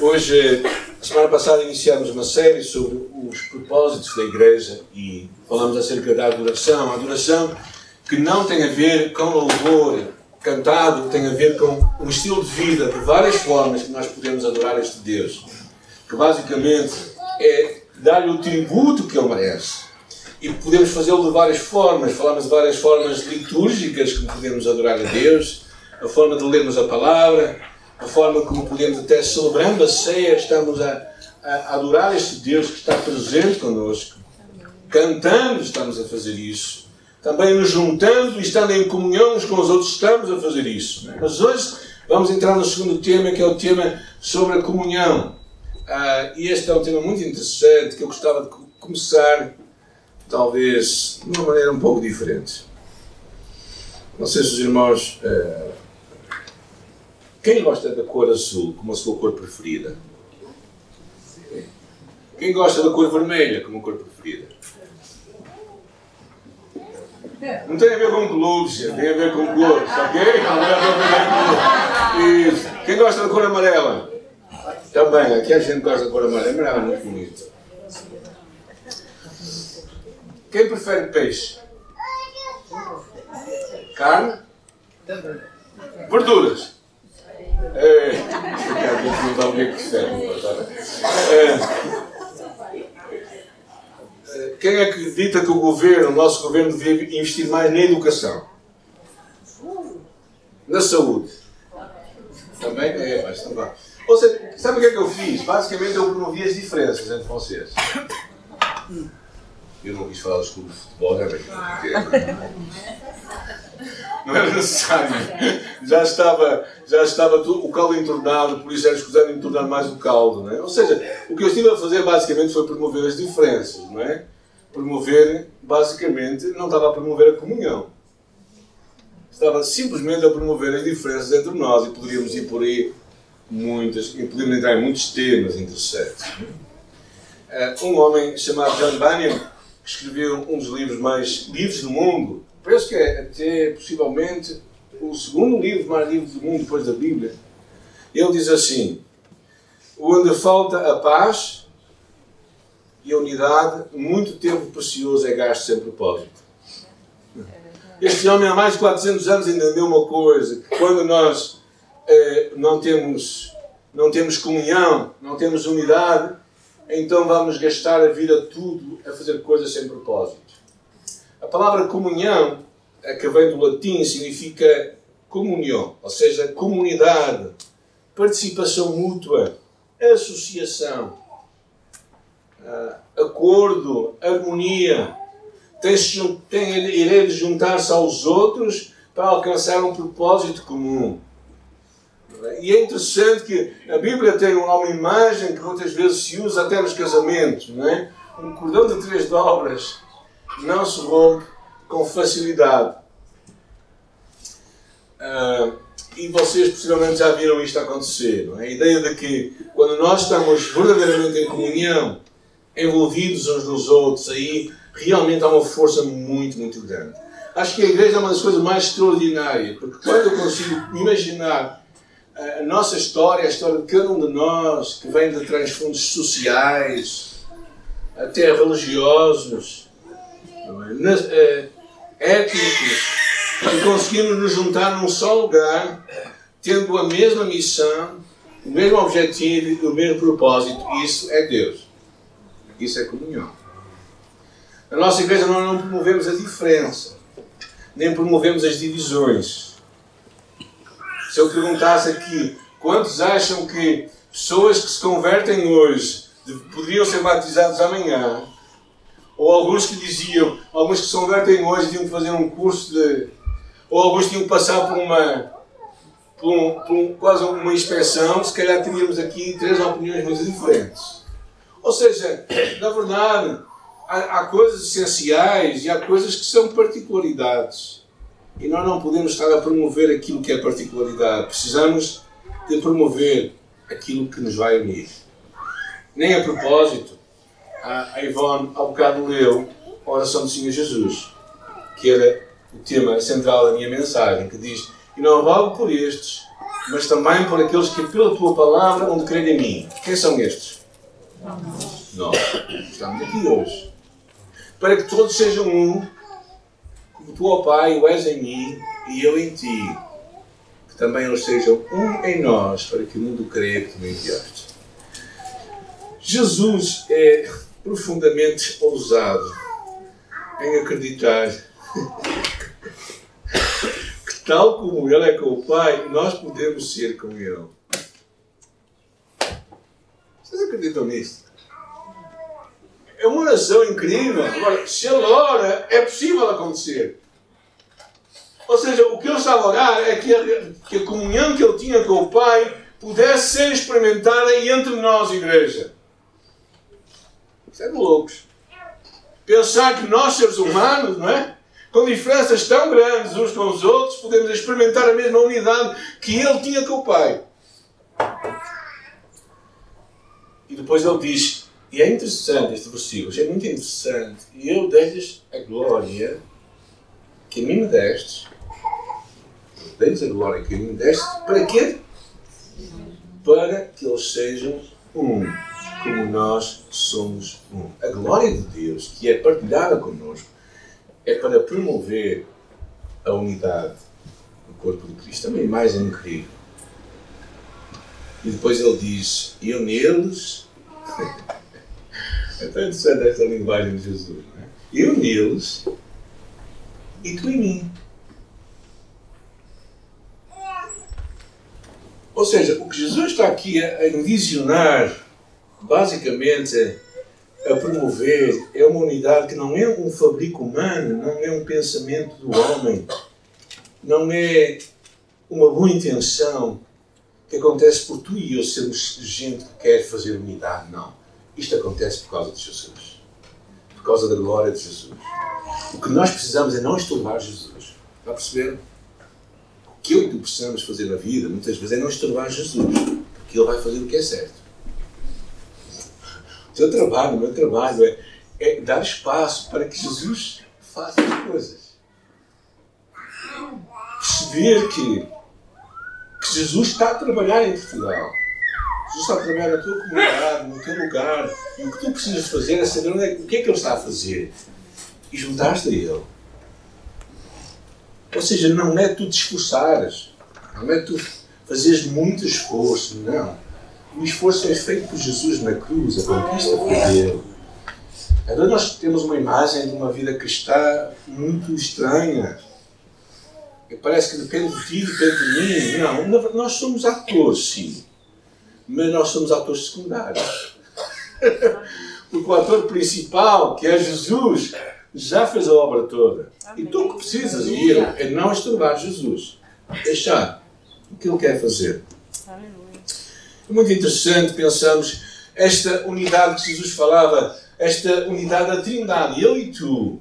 Hoje, semana passada, iniciamos uma série sobre os propósitos da igreja e falamos acerca da adoração. A adoração que não tem a ver com louvor cantado, tem a ver com um estilo de vida, de várias formas que nós podemos adorar este Deus. Que basicamente é dar-lhe o tributo que ele merece. E podemos fazê-lo de várias formas. Falamos de várias formas litúrgicas que podemos adorar a Deus, a forma de lermos a palavra, a forma como podemos, até celebrando a ceia, estamos a, a adorar este Deus que está presente connosco. Cantando, estamos a fazer isso. Também nos juntando e estando em comunhão uns com os outros, estamos a fazer isso. Mas hoje vamos entrar no segundo tema, que é o tema sobre a comunhão. Ah, e este é um tema muito interessante que eu gostava de começar, talvez, de uma maneira um pouco diferente. Não sei se os irmãos. Ah, quem gosta da cor azul como a sua cor preferida? Quem gosta da cor vermelha como a cor preferida? Não tem a ver com clubes, tem a ver com cores, ok? Isso. Quem gosta da cor amarela? Também, aqui a gente gosta da cor amarela. Amarela é muito bonito. Quem prefere peixe? Carne? Verduras? É, não dá o que é que é, Quem acredita que o governo, o nosso governo, devia investir mais na educação? Na saúde? Também? É, mas também. Ou seja, sabe o que é que eu fiz? Basicamente eu promovi as diferenças entre vocês. Eu não quis falar dos clubes de futebol, não é? Não era necessário. Já estava, já estava tudo, o caldo entornado, por isso era escusado entornar mais o caldo. Não é? Ou seja, o que eu estive a fazer basicamente foi promover as diferenças. Não é? Promover, basicamente, não estava a promover a comunhão. Estava simplesmente a promover as diferenças entre nós e poderíamos ir por aí muitas, e poderíamos entrar em muitos temas interessantes. Eh, um homem chamado John Bunyan escreveu um dos livros mais lidos do mundo. Penso que é até possivelmente o segundo livro mais lido do mundo depois da Bíblia. Ele diz assim: Onde falta a paz e a unidade, muito tempo precioso é gasto sem propósito. Este homem há mais de 400 anos entendeu uma coisa: quando nós eh, não, temos, não temos comunhão, não temos unidade, então vamos gastar a vida tudo a fazer coisas sem propósito. A palavra comunhão, que vem do latim, significa comunhão, ou seja, comunidade, participação mútua, associação, ah, acordo, harmonia. Tem, tem irei juntar-se aos outros para alcançar um propósito comum. E é interessante que a Bíblia tem uma imagem que muitas vezes se usa até nos casamentos, não é? Um cordão de três dobras não se rompe com facilidade. Uh, e vocês possivelmente já viram isto acontecer. É? A ideia de que quando nós estamos verdadeiramente em comunhão, envolvidos uns nos outros, aí realmente há uma força muito, muito grande. Acho que a igreja é uma das coisas mais extraordinárias, porque quando eu consigo imaginar a nossa história, a história de cada um de nós, que vem de transfundos sociais, até religiosos? Étnicos, e conseguimos nos juntar num só lugar, tendo a mesma missão, o mesmo objetivo e o mesmo propósito. Isso é Deus. Isso é comunhão. Na nossa igreja nós não promovemos a diferença, nem promovemos as divisões se eu perguntasse aqui quantos acham que pessoas que se convertem hoje poderiam ser batizados amanhã, ou alguns que diziam, alguns que convertem hoje tinham que fazer um curso de. ou alguns tinham que passar por uma. por, um, por um, quase uma inspeção, se calhar teríamos aqui três opiniões muito diferentes. Ou seja, na verdade, há, há coisas essenciais e há coisas que são particularidades. E nós não podemos estar a promover aquilo que é particularidade. Precisamos de promover aquilo que nos vai unir. Nem a propósito, a Ivone há bocado leu a oração do Senhor Jesus, que era o tema central da minha mensagem, que diz: E não rogo por estes, mas também por aqueles que pela tua palavra de crer em mim. Quem são estes? Nós. Estamos aqui hoje. Para que todos sejam um, como tu, ó Pai, o és em mim e eu em ti. Que também eles sejam um em nós, para que o mundo creia que tu me enviaste. Jesus é profundamente ousado em acreditar que, tal como Ele é com o Pai, nós podemos ser com Ele. Vocês acreditam nisso? É uma oração incrível. Agora, se Ele ora, é possível acontecer. Ou seja, o que ele estava a orar é que que a comunhão que ele tinha com o Pai pudesse ser experimentada entre nós, igreja. De loucos. Pensar que nós, seres humanos, não é? Com diferenças tão grandes uns com os outros, podemos experimentar a mesma unidade que ele tinha com o Pai. E depois ele diz, e é interessante este versículo, é muito interessante. E eu dei-lhes a glória que a mim me deste. Dei-lhes a glória que a mim me deste. Para quê? Para que eles sejam um como nós somos um. A glória de Deus, que é partilhada connosco, é para promover a unidade do corpo de Cristo. Também mais incrível. E depois ele diz: Eu neles. é tão interessante esta linguagem de Jesus. Não é? Eu neles e tu em mim. Ou seja, o que Jesus está aqui a envisionar basicamente a promover é uma unidade que não é um fabrico humano, não é um pensamento do homem, não é uma boa intenção que acontece por tu e eu sermos gente que quer fazer unidade. Não. Isto acontece por causa de Jesus. Por causa da glória de Jesus. O que nós precisamos é não estorbar Jesus. Está a perceber? O que eu e tu precisamos fazer na vida, muitas vezes, é não estorbar Jesus. Porque Ele vai fazer o que é certo teu trabalho, meu trabalho é, é dar espaço para que Jesus faça as coisas. Perceber que, que Jesus está a trabalhar em Portugal. Jesus está a trabalhar na tua comunidade, no teu lugar. E o que tu precisas fazer é saber onde é, o que é que Ele está a fazer. E juntar-te a Ele. Ou seja, não é tu te esforçares. Não é tu fazeres muito esforço. Não o esforço é feito por Jesus na cruz, a conquista foi dele. Agora nós temos uma imagem de uma vida cristã muito estranha. E parece que depende de ti, depende de mim. Não, nós somos atores, sim. Mas nós somos atores secundários. Porque o ator principal, que é Jesus, já fez a obra toda. E tu o que precisas ir é não estorbar Jesus. Deixar o que ele quer fazer. Muito interessante pensamos esta unidade que Jesus falava, esta unidade da Trindade, eu e tu.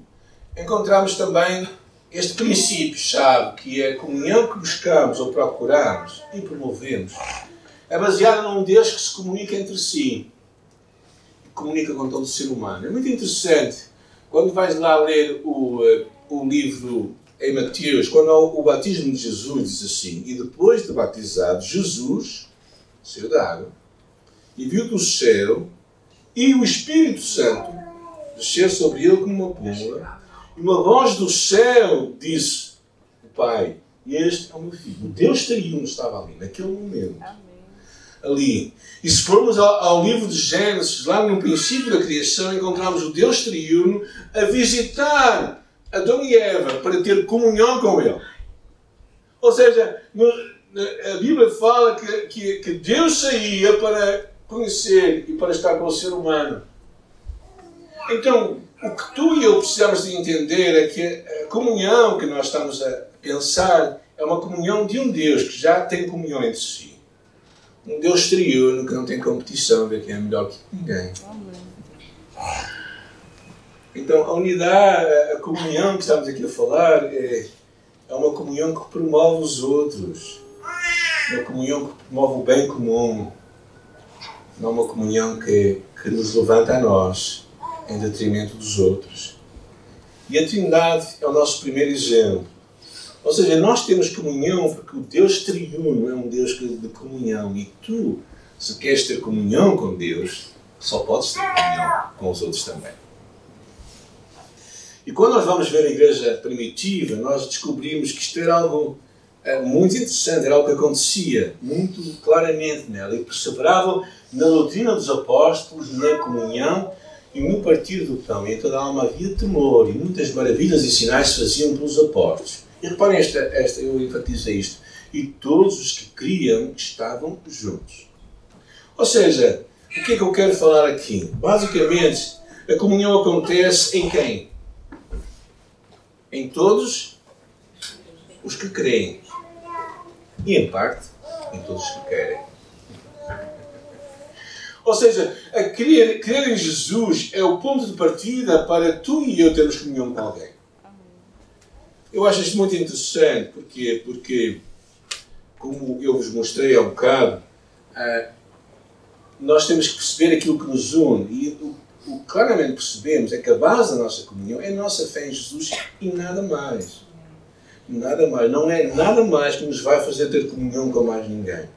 Encontramos também este princípio-chave, que é a comunhão que buscamos ou procuramos e promovemos, é baseada num Deus que se comunica entre si e comunica com todo o ser humano. É muito interessante quando vais lá ler o, eh, o livro em Mateus, quando o batismo de Jesus diz assim: E depois de batizado, Jesus saiu da água, e viu do céu e o Espírito Santo descer sobre ele como uma pomba, e uma voz do céu disse: O Pai, este é o meu filho. O Deus triuno estava ali, naquele momento. Ali. E se formos ao, ao, livro de Gênesis, lá no princípio da criação, encontramos o Deus triuno a visitar Adão e Eva para ter comunhão com ele. Ou seja, no, a Bíblia fala que, que, que Deus saía para conhecer e para estar com o ser humano. Então, o que tu e eu precisamos de entender é que a comunhão que nós estamos a pensar é uma comunhão de um Deus que já tem comunhão entre si. Um Deus triuno que não tem competição, ver quem é melhor que ninguém. Então, a unidade, a comunhão que estamos aqui a falar é, é uma comunhão que promove os outros uma comunhão que promove o bem comum, não uma comunhão que, que nos levanta a nós em detrimento dos outros. E a Trindade é o nosso primeiro exemplo. Ou seja, nós temos comunhão porque o Deus triuno é um Deus de comunhão. E tu, se queres ter comunhão com Deus, só podes ter comunhão com os outros também. E quando nós vamos ver a igreja primitiva, nós descobrimos que isto era algo é, muito interessante, era algo que acontecia muito claramente nela. E perseveravam na doutrina dos apóstolos, na comunhão e no partir do pão. E toda a alma havia temor e muitas maravilhas e sinais se faziam pelos apóstolos. E reparem, esta, esta, eu enfatizo isto. E todos os que criam estavam juntos. Ou seja, o que é que eu quero falar aqui? Basicamente, a comunhão acontece em quem? Em todos os que creem. E em parte, em todos os que querem. Ou seja, a crer, crer em Jesus é o ponto de partida para tu e eu termos comunhão com alguém. Eu acho isto muito interessante, porque, porque como eu vos mostrei há um bocado, uh, nós temos que perceber aquilo que nos une. E o, o claramente percebemos é que a base da nossa comunhão é a nossa fé em Jesus e nada mais. Nada mais. Não é nada mais que nos vai fazer ter comunhão com mais ninguém.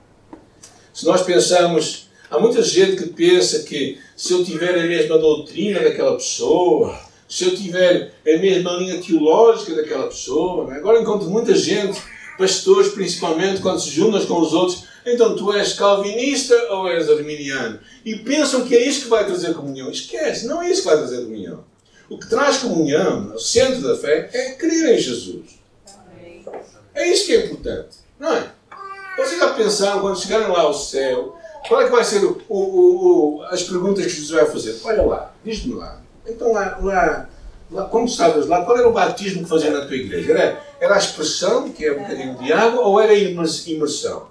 Se nós pensarmos, há muita gente que pensa que se eu tiver a mesma doutrina daquela pessoa, se eu tiver a mesma linha teológica daquela pessoa, é? agora encontro muita gente, pastores principalmente, quando se juntam com os outros, então tu és calvinista ou és arminiano? E pensam que é isso que vai trazer comunhão. Esquece, não é isso que vai trazer comunhão. O que traz comunhão, o centro da fé, é crer em Jesus. É isso que é importante, não é? Vocês já pensaram, quando chegarem lá ao céu, qual é que vai ser o, o, o, as perguntas que Jesus vai fazer? Olha lá, diz-me lá. Então lá, lá, lá, quando estavas lá, qual era o batismo que fazia na tua igreja? Era, era a expressão, que é um bocadinho de água, ou era a imersão?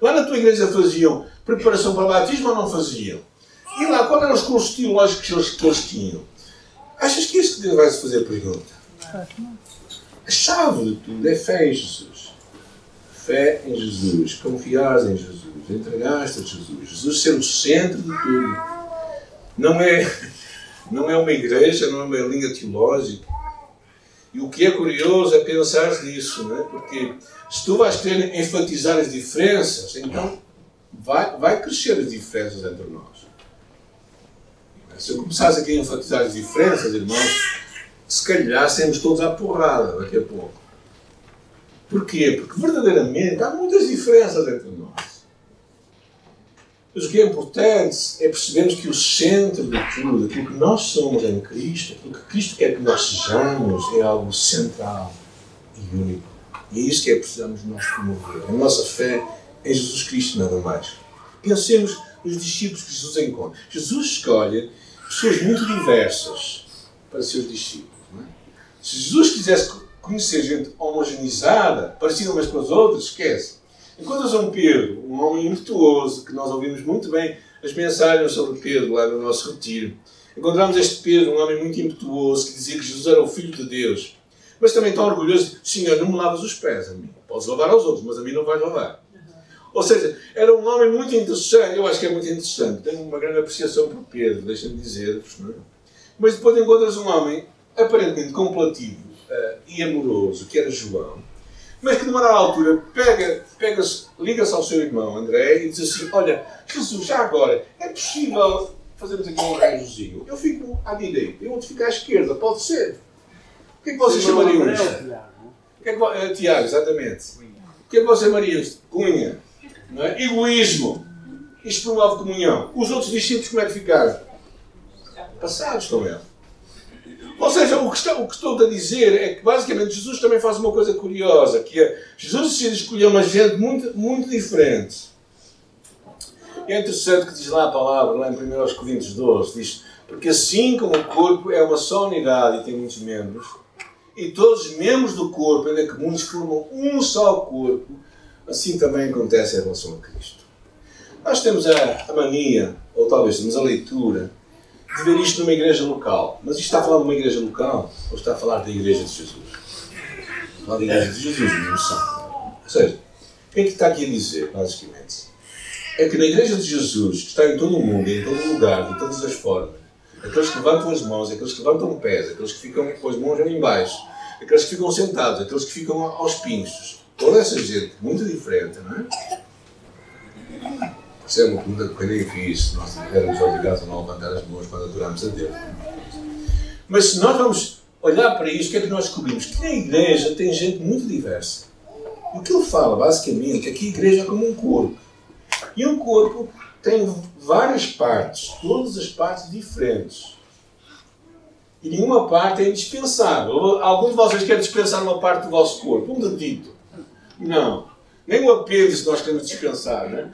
Lá na tua igreja faziam preparação para batismo ou não faziam? E lá, qual eram os cursos teológicos que eles, que eles tinham? Achas que isso que Deus vai se fazer pergunta? A chave de tudo é fé em Jesus. Fé em Jesus, confiar em Jesus, entregar-te a Jesus. Jesus ser o centro de tudo. Não é, não é uma igreja, não é uma linha teológica. E o que é curioso é pensar nisso, não é? porque se tu vais querer enfatizar as diferenças, então vai, vai crescer as diferenças entre nós. Se eu começasse aqui a enfatizar as diferenças, irmãos, se calhar sermos todos à porrada daqui a pouco. Porquê? Porque verdadeiramente há muitas diferenças entre nós. Mas o que é importante é percebermos que o centro de tudo, aquilo que nós somos em Cristo, aquilo que Cristo quer que nós sejamos, é algo central e único. E é isso que é precisamos nós promover. A nossa fé em Jesus Cristo, nada mais. Pensemos nos discípulos que Jesus encontra. Jesus escolhe pessoas muito diversas para seus discípulos. Se Jesus quisesse conhecer gente homogeneizada, parecida umas com as outras, esquece. Encontras um Pedro, um homem impetuoso, que nós ouvimos muito bem as mensagens sobre Pedro lá no nosso retiro. Encontramos este Pedro, um homem muito impetuoso, que dizia que Jesus era o Filho de Deus. Mas também tão orgulhoso, Senhor, não me lavas os pés a mim. Podes lavar aos outros, mas a mim não vais lavar. Ou seja, era um homem muito interessante, eu acho que é muito interessante. Tenho uma grande apreciação por Pedro, deixem-me dizer-vos. É? Mas depois encontras um homem aparentemente complativo uh, e amoroso, que era João, mas que, numa altura, pega, pega liga-se ao seu irmão André e diz assim: Olha, Jesus, já agora, é possível fazermos aqui um arranjozinho? Eu fico à direita, eu vou ficar à esquerda, pode ser. O que é que vocês chamariam isto? O que é que, uh, Tiago, exatamente. O que é que vocês chamariam isto? Cunha. Não é? Egoísmo. Isto promove comunhão. Os outros discípulos como é que ficaram? Passados com ele. Ou seja, o que, está, o que estou a dizer é que basicamente Jesus também faz uma coisa curiosa, que é Jesus decide escolher uma gente muito, muito diferente. E é interessante que diz lá a palavra, lá em 1 Coríntios 12, diz, porque assim como o corpo é uma só unidade e tem muitos membros, e todos os membros do corpo, ainda que muitos formam um só corpo, assim também acontece em relação a Cristo. Nós temos a, a mania, ou talvez temos a leitura, ver isto numa igreja local. Mas isto está a falar de uma igreja local ou está a falar da igreja de Jesus? Falar da igreja de Jesus, não sabe. Ou seja, o que é que está aqui a dizer, basicamente? É que na igreja de Jesus, que está em todo o mundo, em todo lugar, de todas as formas, aqueles que levantam as mãos, aqueles que levantam pés, aqueles que ficam com as mãos em baixo, aqueles que ficam sentados, aqueles que ficam aos pinchos. Toda essa gente, muito diferente, não é? Isso é uma pergunta que eu nem fiz, nós éramos obrigados a não levantar as mãos quando adoramos a Deus. Mas se nós vamos olhar para isto, o que é que nós descobrimos? Que na igreja tem gente muito diversa. O que ele fala, basicamente, é que a igreja é como um corpo. E um corpo tem várias partes, todas as partes diferentes. E nenhuma parte é indispensável. Algum de vocês quer dispensar uma parte do vosso corpo? Um dedito? Não. Nem o apêndice nós queremos dispensar, né?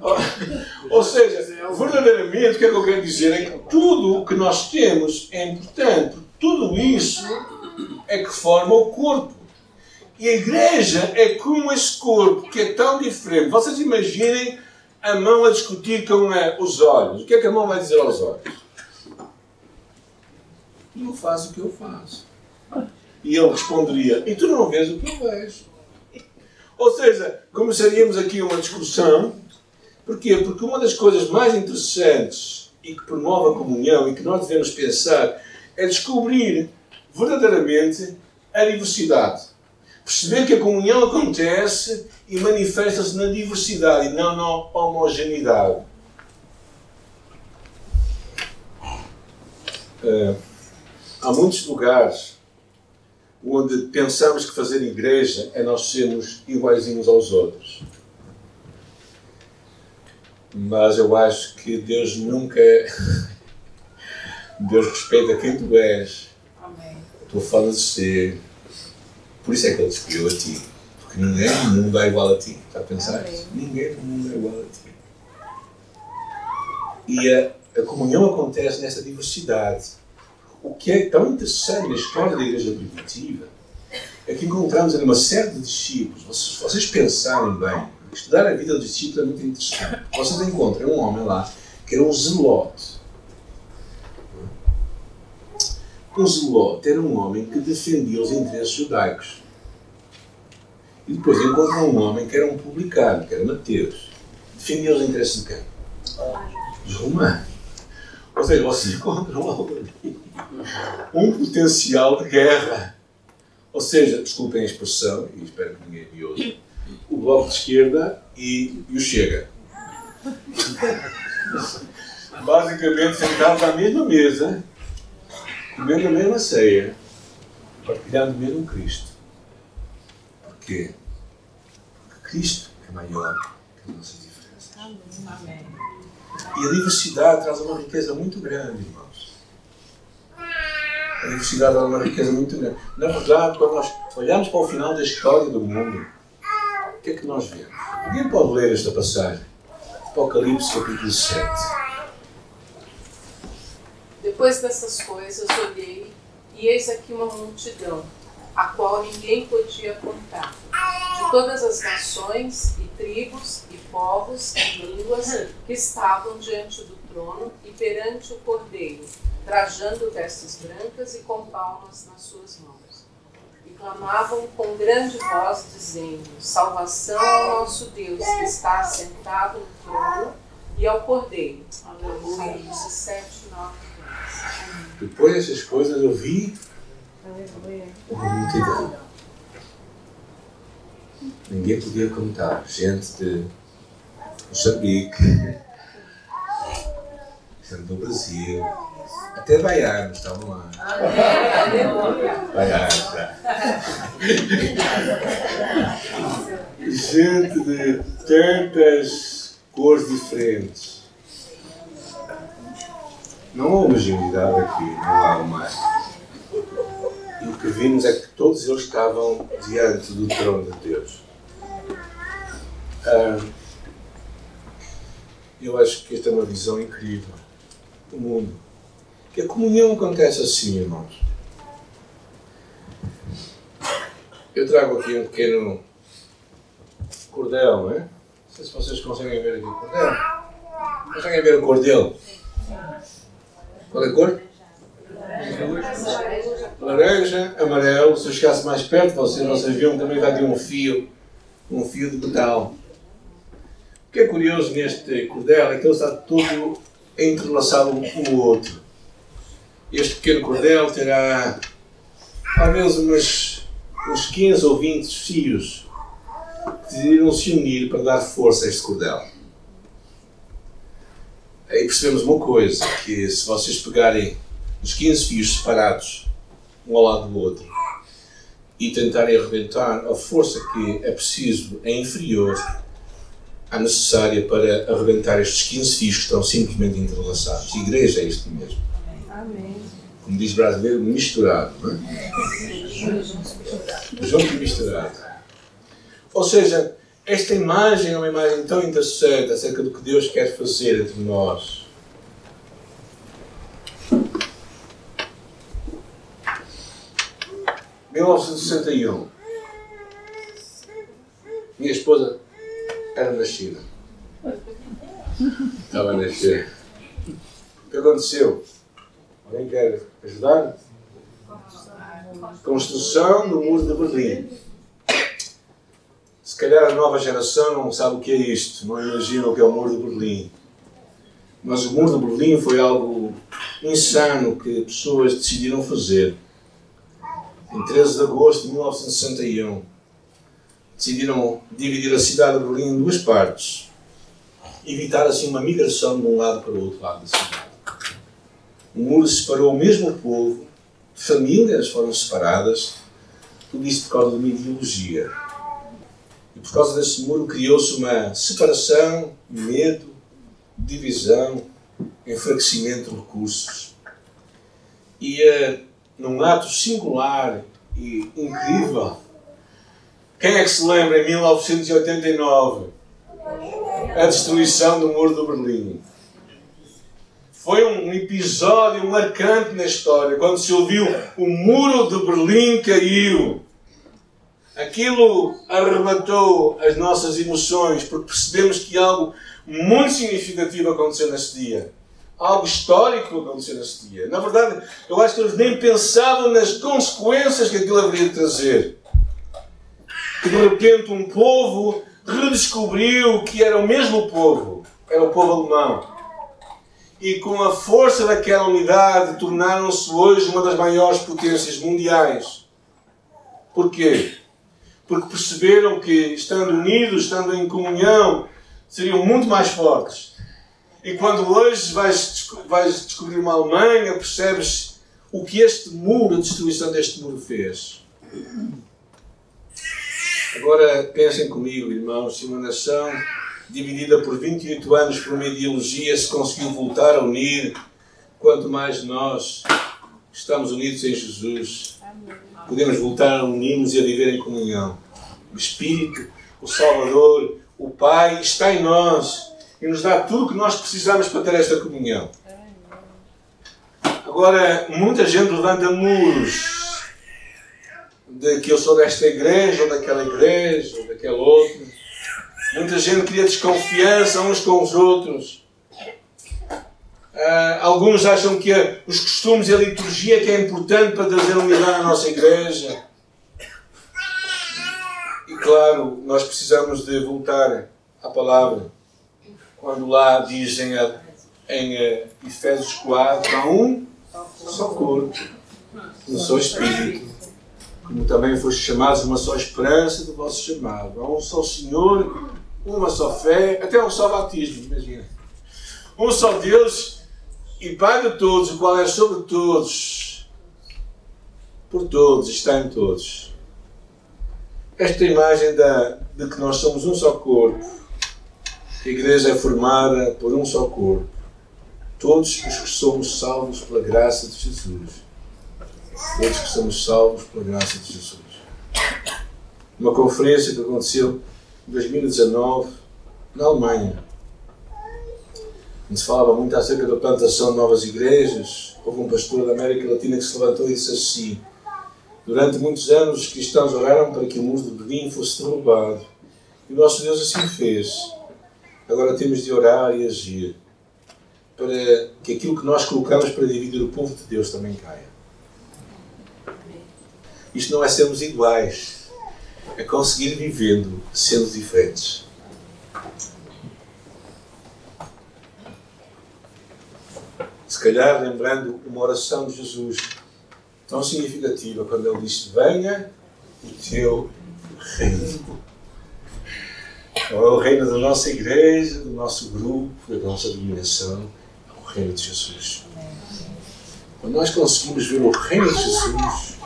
Ou seja, verdadeiramente o que é que eu quero dizer é que tudo o que nós temos é importante, tudo isso é que forma o corpo. E a igreja é como esse corpo que é tão diferente. Vocês imaginem a mão a discutir com os olhos. O que é que a mão vai dizer aos olhos? não faço o que eu faço. E ele responderia: E tu não vês o que eu vejo. Ou seja, começaríamos aqui uma discussão. Porquê? Porque uma das coisas mais interessantes e que promove a comunhão e que nós devemos pensar é descobrir verdadeiramente a diversidade. Perceber que a comunhão acontece e manifesta-se na diversidade e não na homogeneidade. Uh, há muitos lugares onde pensamos que fazer igreja é nós sermos iguaizinhos aos outros. Mas eu acho que Deus nunca. Deus respeita quem tu és. Amém. A tua forma de ser. Por isso é que Ele criou a ti. Porque ninguém no mundo é igual a ti. Está a pensar? Ninguém no mundo é igual a ti. E a, a comunhão acontece nessa diversidade o que é tão interessante na história da igreja primitiva é que encontramos ali uma série de discípulos. Se vocês pensarem bem, estudar a vida dos discípulos é muito interessante. Vocês encontram um homem lá que era um zelote. Um zelote era um homem que defendia os interesses judaicos. E depois encontram um homem que era um publicano, que era Mateus. Defendia os interesses de quem? Dos romanos. Ou seja, vocês encontram algo ali um potencial de guerra. Ou seja, desculpem a expressão, e espero que ninguém me ouça, o Bloco de Esquerda e, e o Chega. Basicamente sentados à mesma mesa, comendo a mesma ceia, partilhando o mesmo Cristo. Porquê? Porque Cristo é maior que as nossas diferenças. Amém. E a diversidade traz uma riqueza muito grande, irmão a diversidade é uma riqueza muito grande. Na verdade, quando nós olhamos para o final da história do mundo, o que é que nós vemos? Alguém pode ler esta passagem? Apocalipse capítulo 7. Depois dessas coisas, olhei e eis aqui uma multidão, a qual ninguém podia contar, de todas as nações e tribos e povos e línguas que estavam diante do trono e perante o cordeiro trajando vestes brancas e com palmas nas suas mãos. Clamavam com grande voz, dizendo: Salvação ao nosso Deus, que está sentado no trono, e ao Cordeiro. Aleluia. 7, 9 Depois dessas coisas eu vi uma multidão. Ninguém podia contar. Gente de Moçambique, gente do Brasil, até vaiaram, estavam lá. Vaiaram, tá. Gente de tantas cores diferentes. Não há homogeneidade aqui, não há mais. E o que vimos é que todos eles estavam diante do trono de Deus. Ah, eu acho que esta é uma visão incrível do mundo. E a comunhão acontece assim, irmãos. Eu trago aqui um pequeno cordel, não é? Não sei se vocês conseguem ver aqui o cordel. Conseguem ver o cordel? Qual é a cor? Laranja, amarelo. Se eu chegasse mais perto, vocês, vocês viam também vai ter um fio, um fio de metal. O que é curioso neste cordel é que ele está todo entrelaçado um com o outro. Este pequeno cordel terá talvez umas, uns 15 ou 20 fios que decidiram se unir para dar força a este cordel. Aí percebemos uma coisa, que se vocês pegarem os 15 fios separados, um ao lado do outro, e tentarem arrebentar, a força que é preciso é inferior à necessária para arrebentar estes 15 fios que estão simplesmente entrelaçados. Igreja é isto mesmo. Amém. Como diz brasileiro, misturado. Não é? Junto e misturado. Ou seja, esta imagem é uma imagem tão interessante acerca do que Deus quer fazer entre nós. Em 1961, minha esposa era na China. Estava a nascer. O que aconteceu? Alguém quer ajudar? Construção do muro de Berlim. Se calhar a nova geração não sabe o que é isto, não imagina o que é o muro de Berlim. Mas o muro de Berlim foi algo insano que pessoas decidiram fazer. Em 13 de agosto de 1961, decidiram dividir a cidade de Berlim em duas partes, evitar assim uma migração de um lado para o outro lado da cidade. O muro separou o mesmo povo, famílias foram separadas, tudo isso por causa de uma ideologia. E por causa desse muro criou-se uma separação, medo, divisão, enfraquecimento de recursos. E uh, num ato singular e incrível, quem é que se lembra em 1989? A destruição do Muro de Berlim. Foi um episódio marcante na história, quando se ouviu o Muro de Berlim caiu. Aquilo arrebatou as nossas emoções, porque percebemos que algo muito significativo aconteceu nesse dia. Algo histórico aconteceu nesse dia. Na verdade, eu acho que eles nem pensavam nas consequências que aquilo haveria de trazer. Que de repente um povo redescobriu que era o mesmo povo, era o povo alemão. E com a força daquela unidade tornaram-se hoje uma das maiores potências mundiais. Porquê? porque perceberam que, estando unidos, estando em comunhão, seriam muito mais fortes. E quando hoje vais, vais descobrir uma Alemanha, percebes o que este muro, a destruição deste muro fez. Agora pensem comigo, irmãos, se uma nação dividida por 28 anos por uma ideologia se conseguiu voltar a unir, quanto mais nós estamos unidos em Jesus podemos voltar a unir-nos e a viver em comunhão. O Espírito, o Salvador, o Pai está em nós e nos dá tudo o que nós precisamos para ter esta comunhão. Agora, muita gente levanta muros de que eu sou desta igreja, ou daquela igreja, ou daquela outra. Muita gente cria desconfiança uns com os outros. Uh, alguns acham que os costumes e a liturgia que é importante para trazer unidade à nossa igreja. E claro, nós precisamos de voltar à palavra. Quando lá dizem em, em Efésios 4, há um só corpo, um só espírito, como também foste chamados uma só esperança do vosso chamado. Há um só Senhor, uma só fé, até um só batismo, imagina. Um só Deus e Pai de todos, o qual é sobre todos, por todos, está em todos. Esta imagem da, de que nós somos um só corpo, a igreja é formada por um só corpo, todos os que somos salvos pela graça de Jesus. Todos que somos salvos pela graça de Jesus. Uma conferência que aconteceu 2019 na Alemanha onde se falava muito acerca da plantação de novas igrejas. Houve um pastor da América Latina que se levantou e disse assim: Durante muitos anos os cristãos oraram para que o muro de Berlim fosse derrubado. E o nosso Deus assim fez. Agora temos de orar e agir para que aquilo que nós colocamos para dividir o povo de Deus também caia. Isto não é sermos iguais, é conseguir vivendo sendo diferentes. se calhar lembrando uma oração de Jesus, tão significativa quando ele diz: Venha o teu reino. Não é o reino da nossa igreja, do nosso grupo, da nossa denominação, é o reino de Jesus. Quando nós conseguimos ver o reino de Jesus,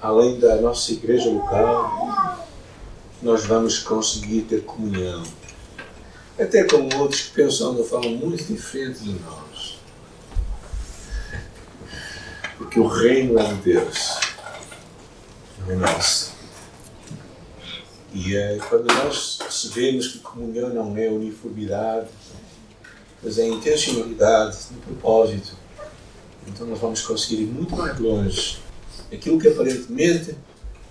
além da nossa igreja local, nós vamos conseguir ter comunhão. Até com outros que pensam de forma muito diferente de nós. Porque o reino é de Deus, não é nosso. E é, quando nós percebemos que comunhão não é uniformidade, mas é intencionalidade, no propósito, então nós vamos conseguir ir muito mais longe. Aquilo que aparentemente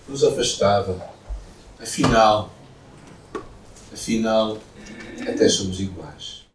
nos afastava, afinal, afinal, até somos iguais.